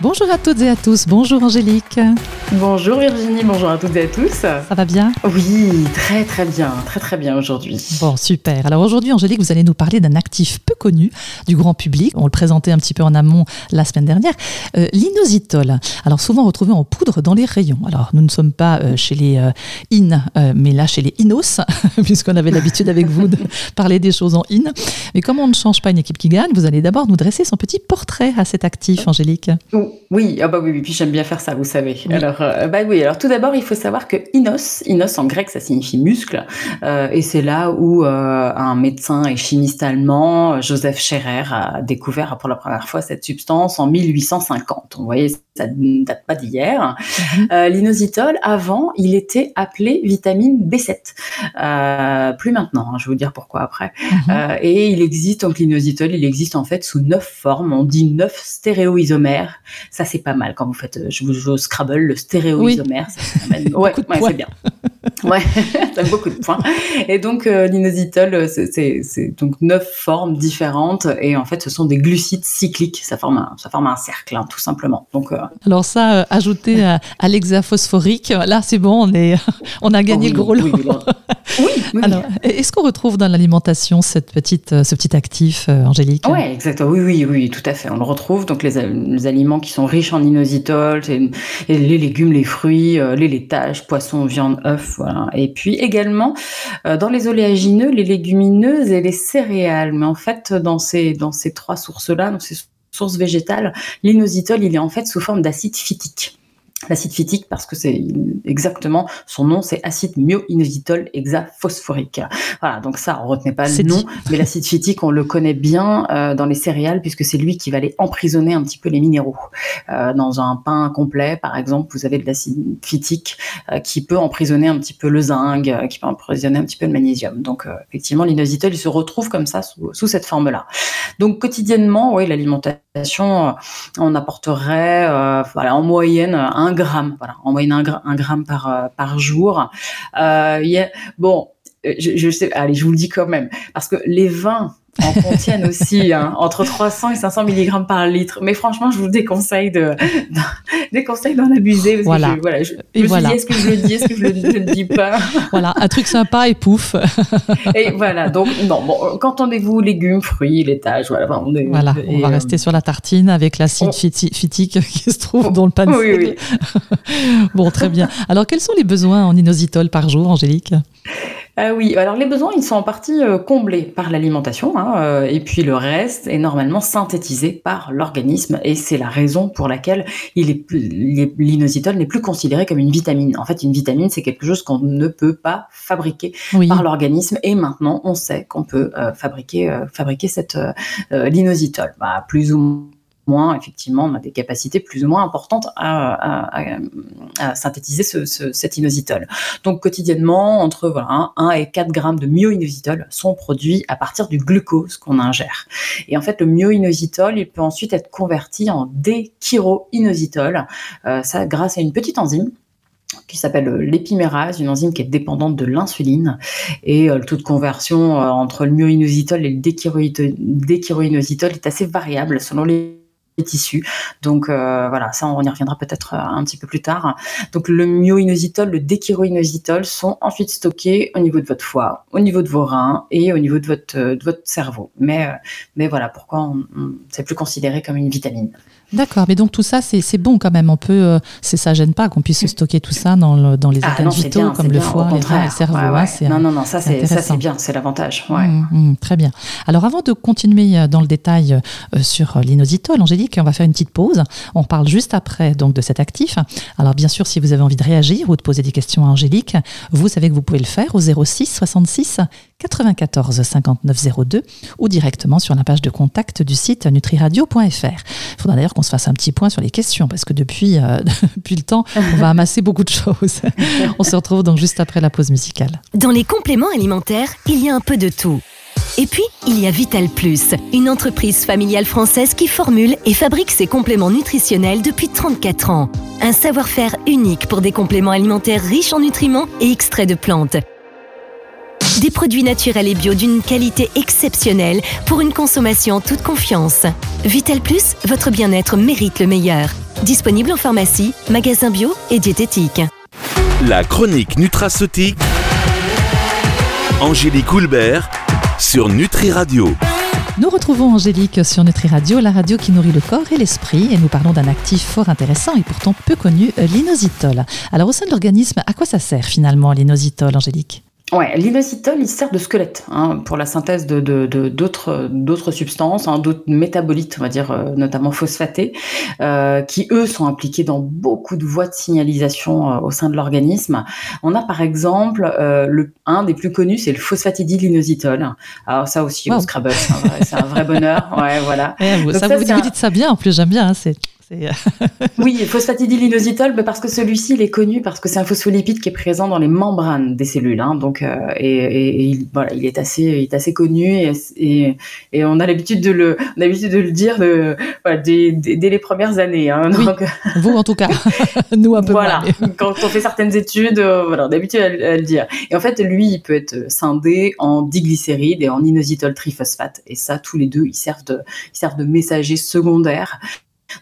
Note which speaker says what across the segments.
Speaker 1: Bonjour à toutes et à tous. Bonjour Angélique.
Speaker 2: Bonjour Virginie, bonjour à toutes et à tous.
Speaker 1: Ça va bien?
Speaker 2: Oui, très très bien, très très bien aujourd'hui.
Speaker 1: Bon, super. Alors aujourd'hui Angélique, vous allez nous parler d'un actif peu connu du grand public. On le présentait un petit peu en amont la semaine dernière. Euh, L'inositol. Alors souvent retrouvé en poudre dans les rayons. Alors nous ne sommes pas euh, chez les euh, in, euh, mais là chez les inos, puisqu'on avait l'habitude avec vous de parler des choses en in. Mais comme on ne change pas une équipe qui gagne, vous allez d'abord nous dresser son petit portrait à cet actif, Angélique.
Speaker 2: Oui, ah bah oui, oui, puis j'aime bien faire ça, vous savez. Alors, euh, bah oui, alors tout d'abord, il faut savoir que inos, inos en grec, ça signifie muscle, euh, et c'est là où euh, un médecin et chimiste allemand, Joseph Scherer, a découvert pour la première fois cette substance en 1850. Vous voyez, ça ne date pas d'hier. Euh, L'inositol, avant, il était appelé vitamine B7. plus maintenant, hein, je vais vous dire pourquoi après. Euh, et il existe, donc l'inositol, il existe en fait sous neuf formes. On dit neuf stéréoisomères. Ça, c'est pas mal quand vous faites, je vous joue au Scrabble, le stéréoisomère. Ça fait ouais, ouais c'est bien. Ouais, ça beaucoup de points. Et donc, euh, l'inositol, c'est c'est donc neuf formes différentes. Et en fait, ce sont des glucides cycliques. Ça forme un, ça forme un cercle, hein, tout simplement. Donc, euh,
Speaker 1: Alors ça, euh, ajouté à, à l'hexaphosphorique, là, c'est bon, on, est, on a gagné
Speaker 2: oui,
Speaker 1: le gros lot.
Speaker 2: oui, oui, oui, oui.
Speaker 1: Alors, est-ce qu'on retrouve dans l'alimentation cette petite, euh, ce petit actif, euh, Angélique?
Speaker 2: Oui, exactement. Oui, oui, oui, tout à fait. On le retrouve. Donc, les, les aliments qui sont riches en inositol, les légumes, les fruits, euh, les laitages, poissons, viande, œufs, voilà. Et puis également, euh, dans les oléagineux, les légumineuses et les céréales. Mais en fait, dans ces, dans ces trois sources-là, dans ces sources végétales, l'inositol, il est en fait sous forme d'acide phytique. L'acide phytique parce que c'est exactement son nom, c'est acide myoinositol hexaphosphorique. Voilà, donc ça, on retenait pas le nom,
Speaker 1: dit.
Speaker 2: mais l'acide phytique, on le connaît bien euh, dans les céréales puisque c'est lui qui va aller emprisonner un petit peu les minéraux. Euh, dans un pain complet, par exemple, vous avez de l'acide phytique euh, qui peut emprisonner un petit peu le zinc, qui peut emprisonner un petit peu le magnésium. Donc, effectivement, l'inositol, il se retrouve comme ça sous, sous cette forme-là. Donc, quotidiennement, oui, l'alimentation, on apporterait, voilà, en moyenne, un gramme, voilà, en moyenne un, gra- un gramme par, euh, par jour. Euh, bon, euh, je sais, allez, je vous le dis quand même, parce que les vins en contiennent aussi hein, entre 300 et 500 mg par litre. Mais franchement, je vous déconseille de, déconseille d'en abuser. Parce
Speaker 1: Voilà.
Speaker 2: Que je, voilà, je,
Speaker 1: Et
Speaker 2: je me suis
Speaker 1: voilà.
Speaker 2: dit, est-ce que je le dis, est-ce que je le, je le dis pas?
Speaker 1: Voilà, un truc sympa et pouf.
Speaker 2: Et voilà, donc non, bon, qu'entendez-vous légumes, fruits, laitage, voilà. enfin, on est-
Speaker 1: Voilà, on va
Speaker 2: euh,
Speaker 1: rester sur la tartine avec l'acide
Speaker 2: on-
Speaker 1: phytique qui se trouve dans le pan
Speaker 2: Oui, oui.
Speaker 1: Bon, très bien. Alors, quels sont les besoins en inositol par jour, Angélique?
Speaker 2: Ah oui, alors les besoins, ils sont en partie euh, comblés par l'alimentation, hein, euh, et puis le reste est normalement synthétisé par l'organisme, et c'est la raison pour laquelle l'inositol n'est plus considéré comme une vitamine. En fait, une vitamine, c'est quelque chose qu'on ne peut pas fabriquer
Speaker 1: Oui.
Speaker 2: par l'organisme, et maintenant, on sait qu'on peut euh, fabriquer, euh, fabriquer cette euh, euh, l'inositol. Bah, plus ou moins, effectivement, on a des capacités plus ou moins importantes à, synthétiser ce, ce- cet inositol. Donc quotidiennement, entre voilà, 1 et 4 grammes de myoinositol sont produits à partir du glucose qu'on ingère. Et en fait, le myoinositol, il peut ensuite être converti en déchiroinositol, euh, grâce à une petite enzyme qui s'appelle l'épimérase, une enzyme qui est dépendante de l'insuline. Et euh, le taux de conversion euh, entre le myoinositol et le déchiroinositol est assez variable selon les tissus. Donc euh, voilà, ça on y reviendra peut-être euh, un petit peu plus tard. Donc le myoinositol, le déchiroinositol sont ensuite stockés au niveau de votre foie, au niveau de vos reins et au niveau de votre, euh, cerveau. Mais, mais voilà pourquoi c'est plus considéré comme une vitamine.
Speaker 1: D'accord, mais donc tout ça, c'est bon quand même. On peut, euh, ça gêne pas qu'on puisse stocker tout ça dans, le- dans les
Speaker 2: Ah
Speaker 1: organes
Speaker 2: non,
Speaker 1: vitaux
Speaker 2: bien,
Speaker 1: comme le
Speaker 2: bien,
Speaker 1: foie, les reins, le cerveau.
Speaker 2: Ouais,
Speaker 1: hein,
Speaker 2: ouais. non, non, non, ça
Speaker 1: c'est
Speaker 2: bien, c'est l'avantage. Ouais.
Speaker 1: Mmh, mmh, très bien. Alors avant de continuer euh, dans le détail euh, sur euh, l'inositol, Angélique, on va faire une petite pause. On parle juste après donc de cet actif. Alors bien sûr, si vous avez envie de réagir ou de poser des questions à Angélique, vous savez que vous pouvez le faire au 06 66 94 59 02 ou directement sur la page de contact du site nutriradio.fr. Il faudra d'ailleurs qu'on se fasse un petit point sur les questions parce que depuis, euh, depuis le temps, on va amasser beaucoup de choses. On se retrouve donc juste après la pause musicale.
Speaker 3: Dans les compléments alimentaires, il y a un peu de tout. Et puis, il y a Vital Plus, une entreprise familiale française qui formule et fabrique ses compléments nutritionnels depuis 34 ans. Un savoir-faire unique pour des compléments alimentaires riches en nutriments et extraits de plantes. Des produits naturels et bio d'une qualité exceptionnelle pour une consommation en toute confiance. Vital Plus, votre bien-être mérite le meilleur. Disponible en pharmacie, magasin bio et diététique.
Speaker 4: La chronique nutraceutique. Angélique Houlbert sur Nutri Radio.
Speaker 1: Nous retrouvons Angélique sur Nutri Radio, la radio qui nourrit le corps et l'esprit, et nous parlons d'un actif fort intéressant et pourtant peu connu, l'inositol. Alors au sein de l'organisme, à quoi ça sert finalement l'inositol, Angélique?
Speaker 2: Ouais, l'inositol, il sert de squelette hein, pour la synthèse de, d'autres, d'autres substances, hein, d'autres métabolites, on va dire, euh, notamment phosphatés, euh, qui eux sont impliqués dans beaucoup de voies de signalisation euh, au sein de l'organisme. On a par exemple le un des plus connus, c'est le phosphatidylinositol. Alors ça aussi, au Scrabble, c'est un, vrai, bonheur. Ouais, voilà.
Speaker 1: ça, vous, dites ça bien, en plus j'aime bien. Hein, c'est
Speaker 2: euh, oui, phosphatidylinositol, parce que celui-ci, il est connu parce que c'est un phospholipide qui est présent dans les membranes des cellules. Hein, donc, euh, et, il, voilà, il est assez, il est assez connu et, et, on a l'habitude de le, on a l'habitude de le dire de, voilà, dès, dès, les premières années. Hein,
Speaker 1: donc... Vous en tout cas, nous un peu
Speaker 2: Voilà, quand on fait certaines études, euh, voilà, on a l'habitude à, le dire. Et en fait, lui, il peut être scindé en diglycérides et en inositol triphosphate. Et ça, tous les deux, ils servent de, ils servent de messagers secondaires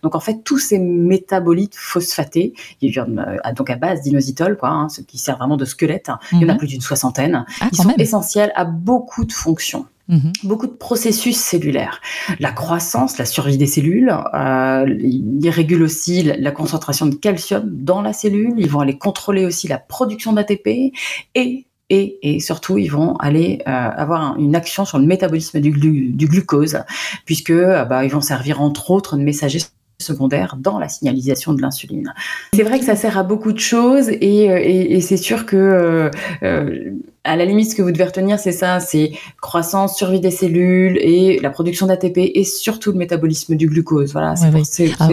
Speaker 2: donc en fait, tous ces métabolites phosphatés, ils viennent euh, donc à base d'inositol, quoi, hein, ce qui sert vraiment de squelette. Hein. Il y en a mhm. plus d'une soixantaine. Ah, ils sont essentiels à beaucoup de fonctions. Mhm. Beaucoup de processus cellulaires. La croissance, la survie des cellules, euh, ils régulent aussi la, concentration de calcium dans la cellule, ils vont aller contrôler aussi la production d'ATP et et, et, surtout, ils vont aller euh, avoir une action sur le métabolisme du, du glucose, puisque bah, ils vont servir entre autres de messagers secondaire dans la signalisation de l'insuline. C'est vrai que ça sert à beaucoup de choses et, euh, et, et c'est sûr que euh, euh, à la limite ce que vous devez retenir c'est ça, c'est croissance, survie des cellules et la production d'ATP et surtout le métabolisme du glucose. Voilà, c'est ah.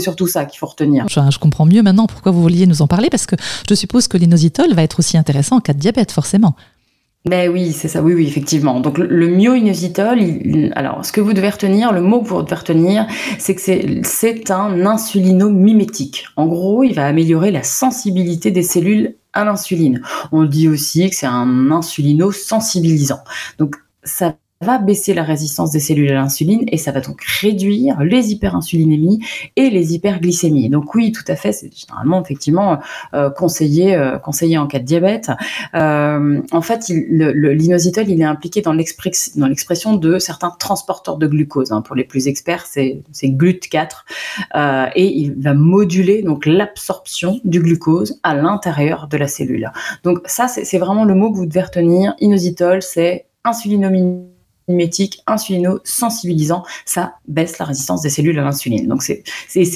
Speaker 2: surtout ça qu'il faut retenir.
Speaker 1: Je, je, comprends mieux maintenant pourquoi vous vouliez nous en parler parce que je suppose que l'inositol va être aussi intéressant en cas de diabète forcément.
Speaker 2: Ben oui, c'est ça, oui, oui, effectivement. Donc le myoinositol, alors ce que vous devez retenir, le mot que vous devez retenir, c'est que c'est un insulino-mimétique. En gros, il va améliorer la sensibilité des cellules à l'insuline. On dit aussi que c'est un insulino-sensibilisant. Donc ça va baisser la résistance des cellules à l'insuline et ça va donc réduire les hyperinsulinémies et les hyperglycémies. Donc oui, tout à fait, c'est généralement effectivement euh, conseillé, euh, conseillé en cas de diabète. Euh, en fait, l'inositol, il est impliqué dans l'expression de certains transporteurs de glucose. Hein. Pour les plus experts, c'est GLUT4 et il va moduler donc l'absorption du glucose à l'intérieur de la cellule. Donc ça, c'est vraiment le mot que vous devez retenir. Inositol, c'est insulinomie mimétique, insulino-sensibilisant, ça baisse la résistance des cellules à l'insuline. Donc c'est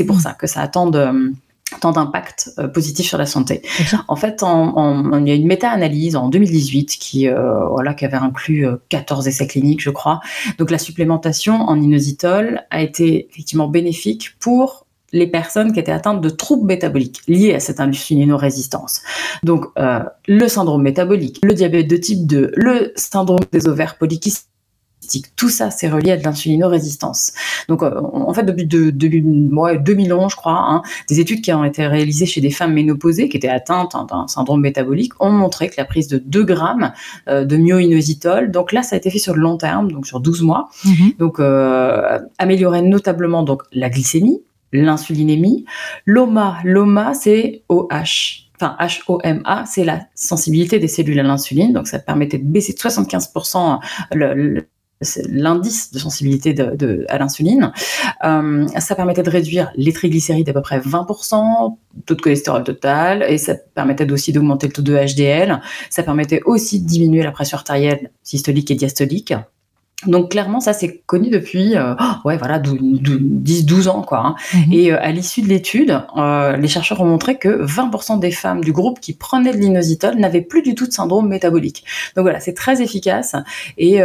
Speaker 2: pour mm. ça que ça a tant de tant d'impact euh, positif sur la santé. En fait, il y a une méta-analyse en 2018 qui, euh, voilà, qui avait inclus 14 euh, essais cliniques, je crois. Donc la supplémentation en inositol a été effectivement bénéfique pour les personnes qui étaient atteintes de troubles métaboliques liés à cette insulino-résistance. Donc, le syndrome métabolique, le diabète de type 2, le syndrome des ovaires polykystiques, tout ça, c'est relié à de l'insulino-résistance. Donc, euh, en fait, depuis de, de, 2011, je crois, hein, des études qui ont été réalisées chez des femmes ménopausées qui étaient atteintes hein, d'un syndrome métabolique ont montré que la prise de 2 grammes euh, de myoinositol, donc là, ça a été fait sur le long terme, donc sur 12 mois, mm-hmm. donc euh, améliorait notablement donc la glycémie, l'insulinémie, l'OMA. L'OMA, c'est OH enfin HOMA, c'est la sensibilité des cellules à l'insuline. Donc, ça permettait de baisser de 75% le, l'indice de sensibilité de, à l'insuline. Euh, ça permettait de réduire les triglycérides à peu près 20%, taux de cholestérol total, et ça permettait aussi d'augmenter le taux de HDL. Ça permettait aussi de diminuer la pression artérielle systolique et diastolique. Donc clairement, ça c'est connu depuis euh, ouais voilà 10-12 ans quoi. Hein. Mhm. Et euh, à l'issue de l'étude, euh, les chercheurs ont montré que 20% des femmes du groupe qui prenaient de l'inositol n'avaient plus du tout de syndrome métabolique. Donc voilà, c'est très efficace et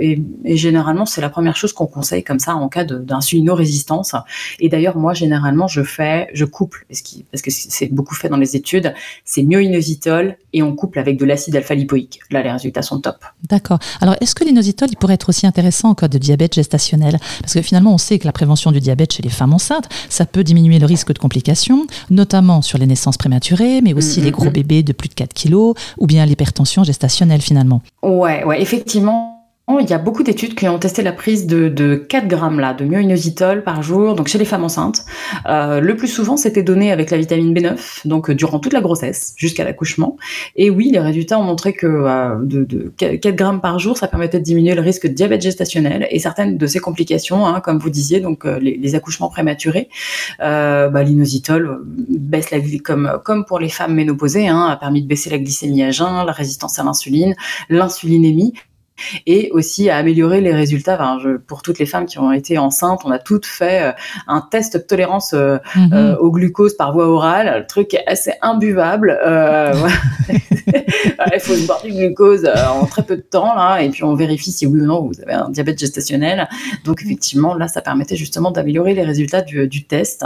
Speaker 2: et, généralement, c'est la première chose qu'on conseille comme ça en cas d'insulino-résistance. Et d'ailleurs, moi, généralement, je fais, je couple, parce que c'est beaucoup fait dans les études, c'est myoinositol et on couple avec de l'acide alpha-lipoïque. Là, les résultats sont top.
Speaker 1: D'accord. Alors, est-ce que l'inositol, il pourrait être aussi intéressant en cas de diabète gestationnel? Parce que finalement, on sait que la prévention du diabète chez les femmes enceintes, ça peut diminuer le risque de complications, notamment sur les naissances prématurées, mais aussi mm, les mm, gros mm. bébés de plus de 4 kilos, ou bien l'hypertension gestationnelle finalement.
Speaker 2: Ouais, ouais, effectivement il y a beaucoup d'études qui ont testé la prise de, de 4 grammes là, de myoinositol par jour, donc chez les femmes enceintes. Euh, le plus souvent, c'était donné avec la vitamine B9, donc euh, durant toute la grossesse, jusqu'à l'accouchement. Et oui, les résultats ont montré que euh, de, de, 4 grammes par jour, ça permettait de diminuer le risque de diabète gestationnel et certaines de ces complications, hein, comme vous disiez, donc les, les, accouchements prématurés. Bah, L'inositol baisse la comme comme pour les femmes ménopausées, hein, a permis de baisser la glycémie à jeun, la résistance à l'insuline, l'insulinémie et aussi à améliorer les résultats. Enfin, je, pour toutes les femmes qui ont été enceintes, on a toutes fait euh, un test de tolérance euh, mhm. euh, au glucose par voie orale. Le truc est assez imbuvable. Il faut se boire du glucose en très peu de temps là, et puis on vérifie si oui ou non vous avez un diabète gestationnel. Donc effectivement, là, ça permettait justement d'améliorer les résultats du, du test.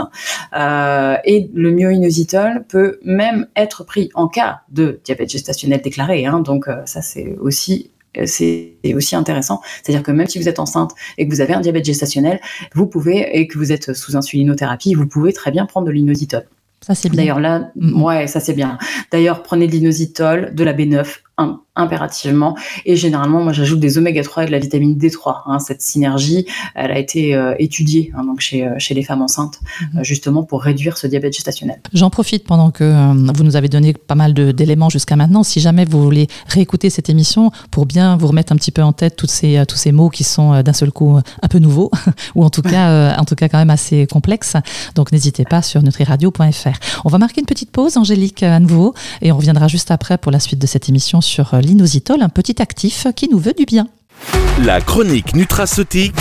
Speaker 2: et le myoinositol peut même être pris en cas de diabète gestationnel déclaré. Hein, donc ça, c'est aussi c'est aussi intéressant. C'est-à-dire que même si vous êtes enceinte et que vous avez un diabète gestationnel, vous pouvez, et que vous êtes sous insulinothérapie, vous pouvez très bien prendre de l'inositol.
Speaker 1: Ça, c'est bien.
Speaker 2: D'ailleurs, là, ouais, ça, c'est bien. D'ailleurs, prenez de l'inositol, de la B9, impérativement. Et généralement, moi, j'ajoute des oméga 3 et de la vitamine D3. Hein. Cette synergie, elle a été euh, étudiée hein, donc chez, euh, chez les femmes enceintes, mhm. euh, justement pour réduire ce diabète gestationnel.
Speaker 1: J'en profite pendant que vous nous avez donné pas mal d'éléments jusqu'à maintenant. Si jamais vous voulez réécouter cette émission pour bien vous remettre un petit peu en tête toutes ces, tous ces mots qui sont d'un seul coup un peu nouveaux, ou en tout, cas, en tout cas quand même assez complexes, donc n'hésitez pas sur nutriradio.fr. On va marquer une petite pause, Angélique, à nouveau, et on reviendra juste après pour la suite de cette émission sur l'inositol, un petit actif qui nous veut du bien.
Speaker 4: La chronique nutraceutique.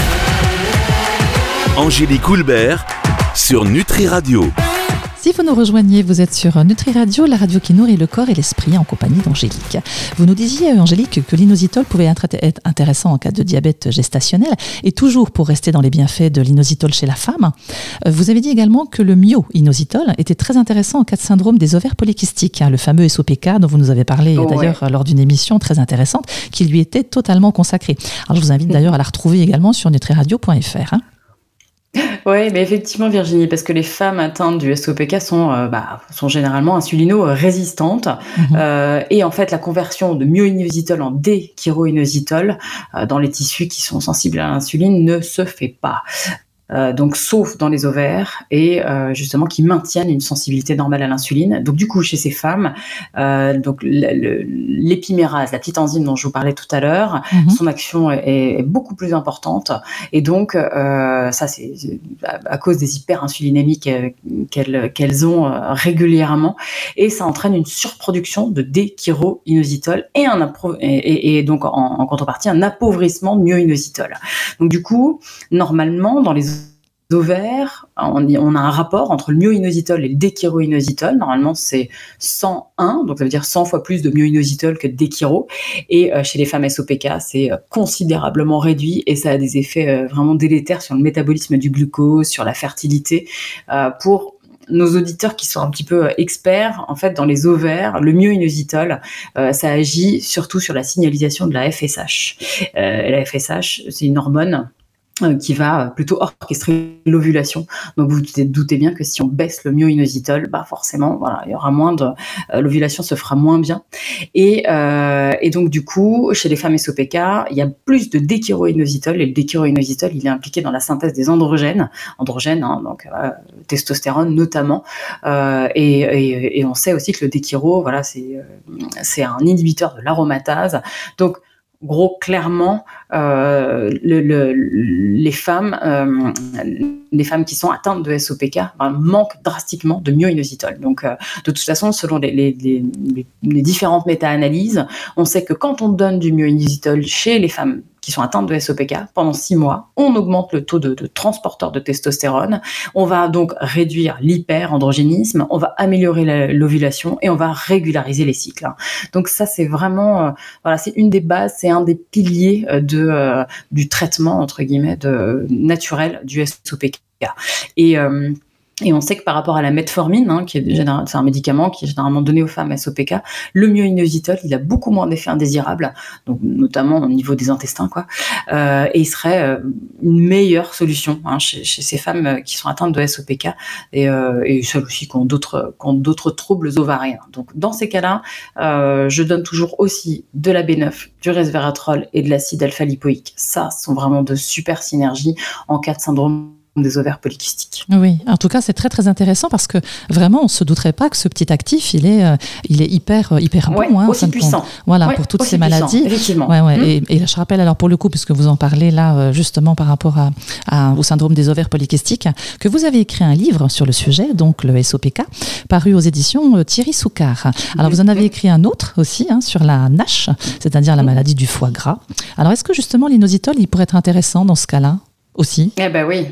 Speaker 4: Angélique Houlbert sur Nutri Radio.
Speaker 1: Si vous nous rejoignez, vous êtes sur Nutri Radio, la radio qui nourrit le corps et l'esprit en compagnie d'Angélique. Vous nous disiez, Angélique, que l'inositol pouvait être intéressant en cas de diabète gestationnel et toujours pour rester dans les bienfaits de l'inositol chez la femme. Vous avez dit également que le myo-inositol était très intéressant en cas de syndrome des ovaires polykystiques, hein, le fameux SOPK dont vous nous avez parlé oh, d'ailleurs lors d'une émission très intéressante qui lui était totalement consacrée. Alors je vous invite d'ailleurs à la retrouver également sur nutriradio.fr. Hein.
Speaker 2: Oui, mais effectivement, Virginie, parce que les femmes atteintes du SOPK sont, euh, bah, sont généralement insulino-résistantes. Mhm. Euh, et en fait, la conversion de myoinositol en déchiroinositol euh, dans les tissus qui sont sensibles à l'insuline ne se fait pas. Euh, donc sauf dans les ovaires et euh, justement qui maintiennent une sensibilité normale à l'insuline. Donc du coup chez ces femmes, euh, donc l'épimérase, la petite enzyme dont je vous parlais tout à l'heure, mhm. son action est, beaucoup plus importante et donc ça c'est à, cause des hyperinsulinémies qu'elles qu'elles ont régulièrement et ça entraîne une surproduction de déchiroinositol et un et, et, donc en, en, contrepartie un appauvrissement de myoinositol. Donc du coup normalement dans les ovaires, on, a un rapport entre le myoinositol et le déchiroinositol. Normalement, c'est 101, donc ça veut dire 100 fois plus de myoinositol que de déchiro. Et euh, chez les femmes SOPK, c'est euh, considérablement réduit et ça a des effets euh, vraiment délétères sur le métabolisme du glucose, sur la fertilité. pour nos auditeurs qui sont un petit peu experts, en fait, dans les ovaires, le myoinositol, ça agit surtout sur la signalisation de la FSH. la FSH, c'est une hormone qui va plutôt orchestrer l'ovulation. Donc vous doutez bien que si on baisse le myoinositol, bah forcément, voilà, il y aura moins de euh, l'ovulation se fera moins bien. Et, euh, et, donc du coup, chez les femmes SOPK, il y a plus de déchiroinositol et le déchiroinositol, il est impliqué dans la synthèse des androgènes, androgènes, hein, donc testostérone notamment. et, et, et, on sait aussi que le déchiro, voilà, c'est c'est un inhibiteur de l'aromatase. Donc gros, clairement, euh, le, les femmes, euh, les femmes qui sont atteintes de SOPK ben, manquent drastiquement de myoinositol. Donc, euh, de toute façon, selon les, les, les, les différentes méta-analyses, on sait que quand on donne du myoinositol chez les femmes qui sont atteintes de SOPK pendant six mois. On augmente le taux de, transporteur de testostérone. On va donc réduire l'hyperandrogénisme. On va améliorer l'ovulation et on va régulariser les cycles. Donc ça, c'est vraiment, euh, voilà, c'est une des bases, c'est un des piliers euh, de euh, du traitement entre guillemets naturel du SOPK. Et et on sait que par rapport à la metformine, hein, qui est c'est un médicament qui est généralement donné aux femmes SOPK, le myoinositol, il a beaucoup moins d'effets indésirables, donc notamment au niveau des intestins, quoi. Euh, et il serait euh, une meilleure solution hein, chez, ces femmes euh, qui sont atteintes de SOPK et, euh, et celles aussi qui ont d'autres d'autres troubles ovariens. Donc dans ces cas-là, euh, je donne toujours aussi de la B9, du resveratrol et de l'acide alpha-lipoïque. Ça, ce sont vraiment de super synergies en cas de syndrome des ovaires polykystiques.
Speaker 1: Oui, en tout cas, c'est très très intéressant parce que vraiment, on se douterait pas que ce petit actif, il est, euh, il est hyper euh, hyper bon,
Speaker 2: hein, aussi puissant.
Speaker 1: Voilà, pour toutes ces maladies. Ouais, ouais. Mmh. Et, je rappelle alors pour le coup, puisque vous en parlez là euh, justement par rapport à, au syndrome des ovaires polykystiques, que vous avez écrit un livre sur le sujet, donc le SOPK, paru aux éditions Thierry Soucard. Alors vous en avez écrit un autre aussi hein, sur la NASH, c'est-à-dire la maladie du foie gras. Alors est-ce que justement l'inositol, il pourrait être intéressant dans ce cas-là aussi?
Speaker 2: Eh ben oui,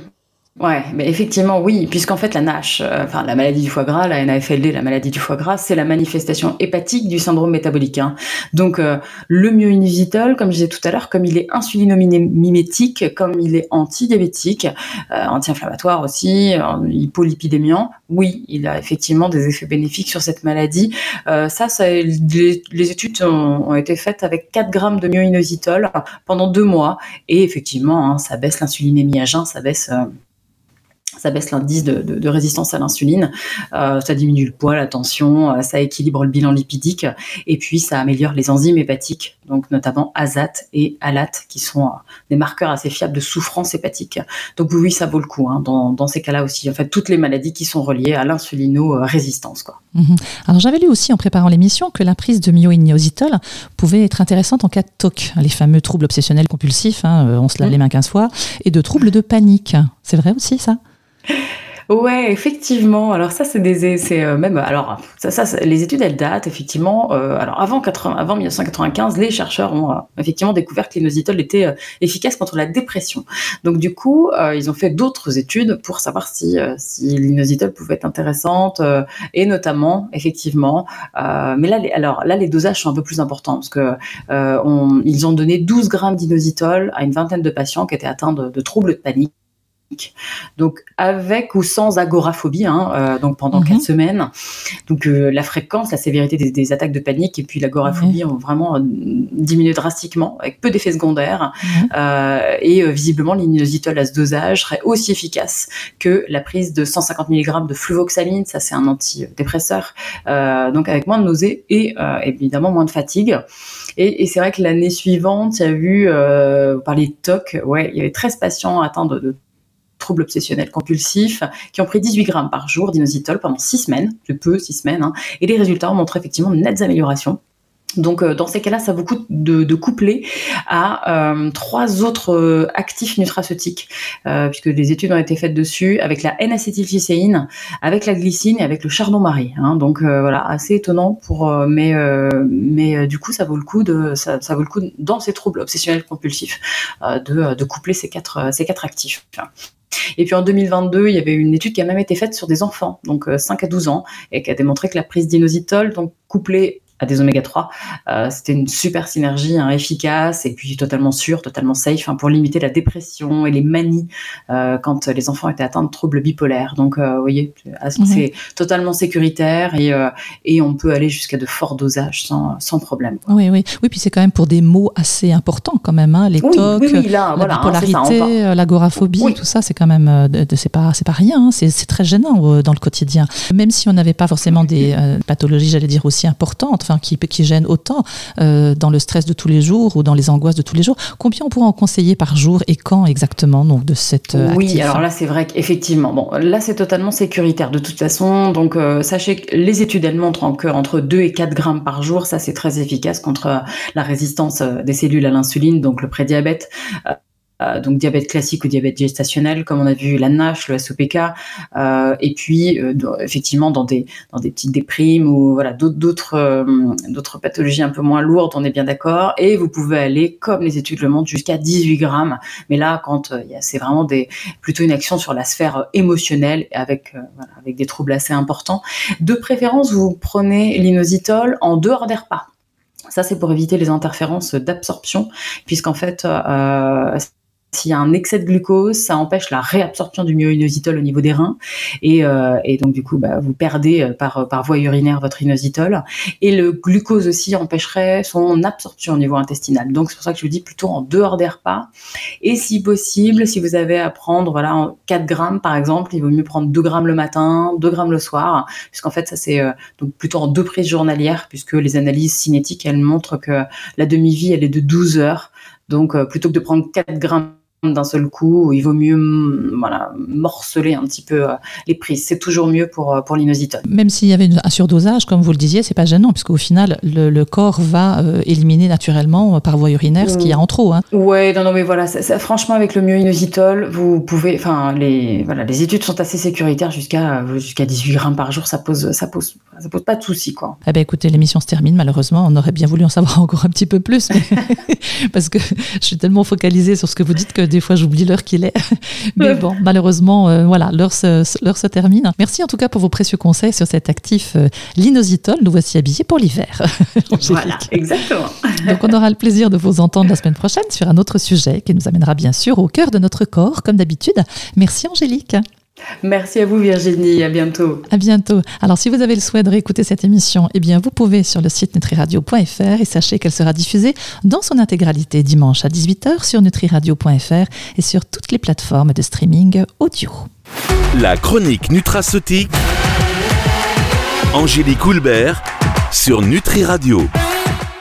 Speaker 2: Ouais, mais effectivement, oui, puisqu'en fait, la NASH, euh, enfin, la maladie du foie gras, la NAFLD, la maladie du foie gras, c'est la manifestation hépatique du syndrome métabolique. Hein. Donc, euh, le myoinositol, comme je disais tout à l'heure, comme il est insulinomimétique, comme il est antidiabétique, euh, anti-inflammatoire aussi, hypolipidémiant, oui, il a effectivement des effets bénéfiques sur cette maladie. ça, ça les, études ont, été faites avec 4 grammes de myoinositol pendant deux mois, et effectivement, hein, ça baisse l'insulinémie à ça baisse ça baisse l'indice de, résistance à l'insuline, euh, ça diminue le poids, la tension, euh, ça équilibre le bilan lipidique, et puis ça améliore les enzymes hépatiques, donc notamment azat et alat, qui sont euh, des marqueurs assez fiables de souffrance hépatique. Donc oui, ça vaut le coup hein, dans, ces cas-là aussi. En fait, toutes les maladies qui sont reliées à l'insulino-résistance. Quoi.
Speaker 1: Mhm. Alors j'avais lu aussi en préparant l'émission que la prise de myoinositol pouvait être intéressante en cas de TOC, les fameux troubles obsessionnels compulsifs, hein, on se lave mhm. les mains 15 fois, et de troubles de panique. C'est vrai aussi ça?
Speaker 2: Ouais, effectivement. Alors ça, c'est des, c'est euh, même, alors ça, ça, les études elles datent effectivement. Euh, alors avant 80, avant 1995, les chercheurs ont euh, effectivement découvert que l'inositol était efficace contre la dépression. Donc du coup, ils ont fait d'autres études pour savoir si si l'inositol pouvait être intéressante et notamment effectivement. mais là, les, alors là, les dosages sont un peu plus importants parce que on, ils ont donné 12 grammes d'inositol à une vingtaine de patients qui étaient atteints de, de troubles de panique donc avec ou sans agoraphobie, hein, euh, donc pendant quatre mhm. semaines. Donc euh, la fréquence, la sévérité des, attaques de panique et puis l'agoraphobie ont vraiment euh, diminué drastiquement avec peu d'effets secondaires. Mhm. et visiblement l'inositol à ce dosage serait aussi efficace que la prise de 150 mg de fluvoxamine, ça c'est un antidépresseur, donc avec moins de nausées et évidemment moins de fatigue. Et, c'est vrai que l'année suivante, il y a eu, par les TOC, ouais, il y avait 13 patients atteints de, de troubles obsessionnels compulsifs, qui ont pris 18 grammes par jour d'inositol pendant 6 semaines, de peu, 6 semaines, hein, et les résultats ont montré effectivement nettes améliorations. Donc euh, dans ces cas-là, ça vaut beaucoup de, de coupler à euh, trois autres euh, actifs nutraceutiques, puisque des études ont été faites dessus, avec la N-acétylglycéine, avec la glycine et avec le chardon-marie. Hein. donc voilà, assez étonnant pour, mais mais du coup, ça vaut le coup de ça vaut le coup dans ces troubles obsessionnels compulsifs de, de coupler ces quatre ces quatre actifs. Et puis en 2022, il y avait une étude qui a même été faite sur des enfants, donc 5 à 12 ans, et qui a démontré que la prise d'inositol, donc couplée à des oméga 3. Euh, c'était une super synergie hein, efficace et puis totalement sûre, totalement safe hein, pour limiter la dépression et les manies euh, quand les enfants étaient atteints de troubles bipolaires. Donc, euh, vous voyez, mhm. c'est totalement sécuritaire et, euh, et on peut aller jusqu'à de forts dosages sans, sans problème.
Speaker 1: Oui, oui, oui. Puis c'est quand même pour des mots assez importants quand même, hein, les tocs, la voilà, bipolarité, l'agoraphobie, tout ça, c'est quand même, c'est pas, c'est pas rien. c'est très gênant dans le quotidien. Même si on n'avait pas forcément des pathologies, j'allais dire aussi importantes qui, qui gêne autant euh, dans le stress de tous les jours ou dans les angoisses de tous les jours. Combien on pourrait en conseiller par jour et quand exactement donc de cette
Speaker 2: euh, Oui, alors là c'est vrai qu'effectivement, bon, là c'est totalement sécuritaire de toute façon. Donc euh, sachez que les études elles montrent entre 2 et 4 grammes par jour, ça c'est très efficace contre la résistance des cellules à l'insuline, donc le prédiabète. Euh, donc diabète classique ou diabète gestationnel, comme on a vu la NASH, le SOPK, euh, et puis euh, effectivement dans des dans des petites déprimes ou voilà d'autres d'autres pathologies un peu moins lourdes, on est bien d'accord. Et vous pouvez aller, comme les études le montrent, jusqu'à 18 grammes. Mais là, quand c'est vraiment des plutôt une action sur la sphère émotionnelle avec avec des troubles assez importants. De préférence, vous prenez l'inositol en dehors des repas. Ça, c'est pour éviter les interférences d'absorption, puisqu'en fait, euh, s'il y a un excès de glucose, ça empêche la réabsorption du myoinositol au niveau des reins et, euh, donc du coup bah, vous perdez euh, par, par voie urinaire votre inositol et le glucose aussi empêcherait son absorption au niveau intestinal. Donc c'est pour ça que je vous dis plutôt en dehors des repas et si possible, si vous avez à prendre voilà 4 grammes par exemple, il vaut mieux prendre 2 grammes le matin, 2 grammes le soir, puisqu'en fait ça c'est euh, donc plutôt en deux prises journalières puisque les analyses cinétiques elles montrent que la demi-vie elle est de 12 heures. Donc plutôt que de prendre 4 grammes d'un seul coup, il vaut mieux mm, voilà, morceler un petit peu euh, les prises. C'est toujours mieux pour, euh, pour l'inositol.
Speaker 1: Même s'il y avait un surdosage, comme vous le disiez, c'est pas gênant, puisqu'au final, le, corps va euh, éliminer naturellement par voie urinaire ce qu'il y a en trop. Hein.
Speaker 2: Ouais, non, non, mais voilà, franchement, avec le myoinositol, vous pouvez, enfin, les, voilà, les études sont assez sécuritaires jusqu'à jusqu'à 18 grammes par jour, ça pose, ça pose, ça pose pas de soucis, quoi.
Speaker 1: Eh ben, écoutez, l'émission se termine, malheureusement, on aurait bien voulu en savoir encore un petit peu plus, parce que je suis tellement focalisée sur ce que vous dites que des fois j'oublie l'heure qu'il est. Mais bon, malheureusement, euh, voilà, l'heure se, se, termine. Merci en tout cas pour vos précieux conseils sur cet actif euh, l'inositol. Nous voici habillés pour l'hiver.
Speaker 2: voilà, exactement.
Speaker 1: Donc on aura le plaisir de vous entendre la semaine prochaine sur un autre sujet qui nous amènera bien sûr au cœur de notre corps, comme d'habitude. Merci Angélique.
Speaker 2: Merci à vous Virginie, à bientôt.
Speaker 1: À bientôt. Alors si vous avez le souhait de réécouter cette émission, eh bien vous pouvez sur le site nutriradio.fr et sachez qu'elle sera diffusée dans son intégralité dimanche à 18h sur nutriradio.fr et sur toutes les plateformes de streaming audio.
Speaker 4: La chronique nutraceutique Angélique Houlbert sur Nutri Radio.